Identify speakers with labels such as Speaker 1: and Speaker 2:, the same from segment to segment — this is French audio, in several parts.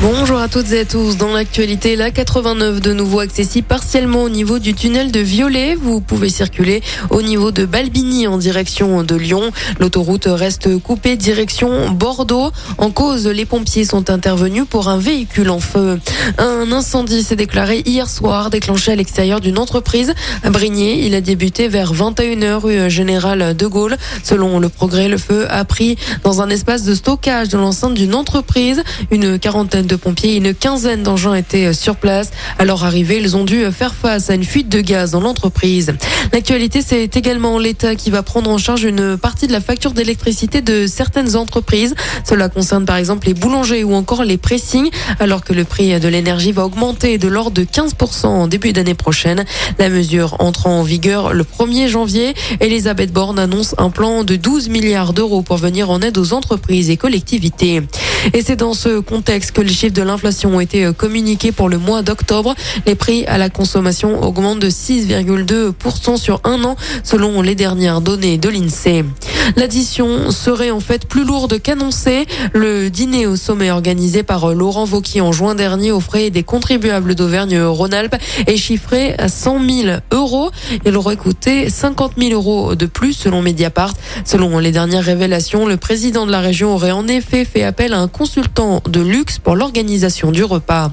Speaker 1: Bonjour à toutes et à tous. Dans l'actualité, la 89 de nouveau accessible partiellement au niveau du tunnel de Violet. Vous pouvez circuler au niveau de Balbini en direction de Lyon. L'autoroute reste coupée direction Bordeaux. En cause, les pompiers sont intervenus pour un véhicule en feu. Un incendie s'est déclaré hier soir, déclenché à l'extérieur d'une entreprise à Brigné. Il a débuté vers 21h rue Général de Gaulle. Selon le progrès, le feu a pris dans un espace de stockage de l'enceinte d'une entreprise. Une quarantaine de pompiers une quinzaine d'engins étaient sur place. Alors arrivés, ils ont dû faire face à une fuite de gaz dans l'entreprise. L'actualité, c'est également l'État qui va prendre en charge une partie de la facture d'électricité de certaines entreprises. Cela concerne par exemple les boulangers ou encore les pressings, alors que le prix de l'énergie va augmenter de l'ordre de 15% en début d'année prochaine. La mesure entre en vigueur le 1er janvier. Elisabeth Borne annonce un plan de 12 milliards d'euros pour venir en aide aux entreprises et collectivités. Et c'est dans ce contexte que les chiffres de l'inflation ont été communiqués pour le mois d'octobre. Les prix à la consommation augmentent de 6,2% sur un an selon les dernières données de l'INSEE. L'addition serait en fait plus lourde qu'annoncé. Le dîner au sommet organisé par Laurent Vauquier en juin dernier aux frais des contribuables d'Auvergne-Rhône-Alpes est chiffré à 100 000 euros. Il aurait coûté 50 000 euros de plus selon Mediapart. Selon les dernières révélations, le président de la région aurait en effet fait appel à un consultant de luxe pour l'organisation du repas.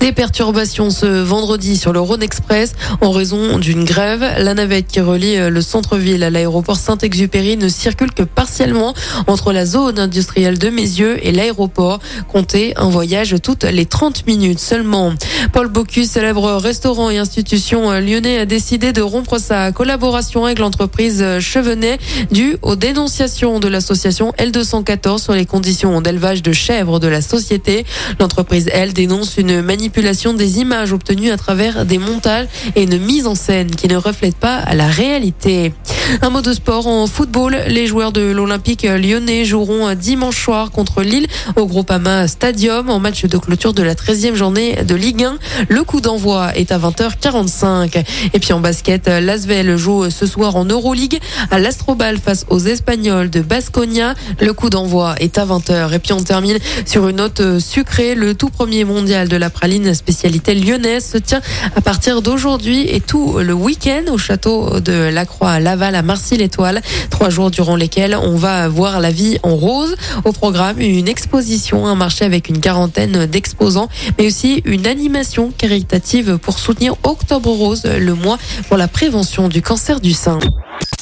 Speaker 1: Des perturbations ce vendredi sur le Rhône Express en raison d'une grève. La navette qui relie le centre-ville à l'aéroport Saint-Exupéry ne circule que partiellement entre la zone industrielle de Mézieux et l'aéroport. Comptez un voyage toutes les 30 minutes seulement. Paul Bocuse, célèbre restaurant et institution lyonnais, a décidé de rompre sa collaboration avec l'entreprise Chevenet due aux dénonciations de l'association L214 sur les conditions d'élevage de chèvres de la société. L'entreprise, elle, dénonce une manipulation des images obtenues à travers des montages et une mise en scène qui ne reflète pas la réalité. Un mot de sport en football. Les joueurs de l'Olympique lyonnais joueront dimanche soir contre Lille au Groupama Stadium en match de clôture de la 13e journée de Ligue 1. Le coup d'envoi est à 20h45. Et puis en basket, l'Asvel joue ce soir en Euroleague à l'Astrobal face aux Espagnols de Basconia. Le coup d'envoi est à 20h. Et puis on termine sur une note sucrée. Le tout premier mondial de la praline spécialité lyonnaise se tient à partir d'aujourd'hui et tout le week-end au château de la Croix à Laval à Marcy-l'Étoile. Trois jours durant lesquels on va voir la vie en rose. Au programme, une exposition, un marché avec une quarantaine d'exposants, mais aussi une animation caritative pour soutenir Octobre Rose, le mois pour la prévention du cancer du sein.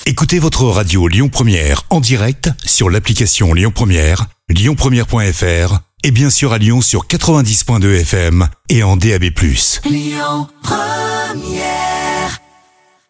Speaker 2: Écoutez votre radio Lyon Première en direct sur l'application Lyon Première, lyonpremière.fr et bien sûr à Lyon sur 90.2 FM et en DAB+.
Speaker 3: Lyon Première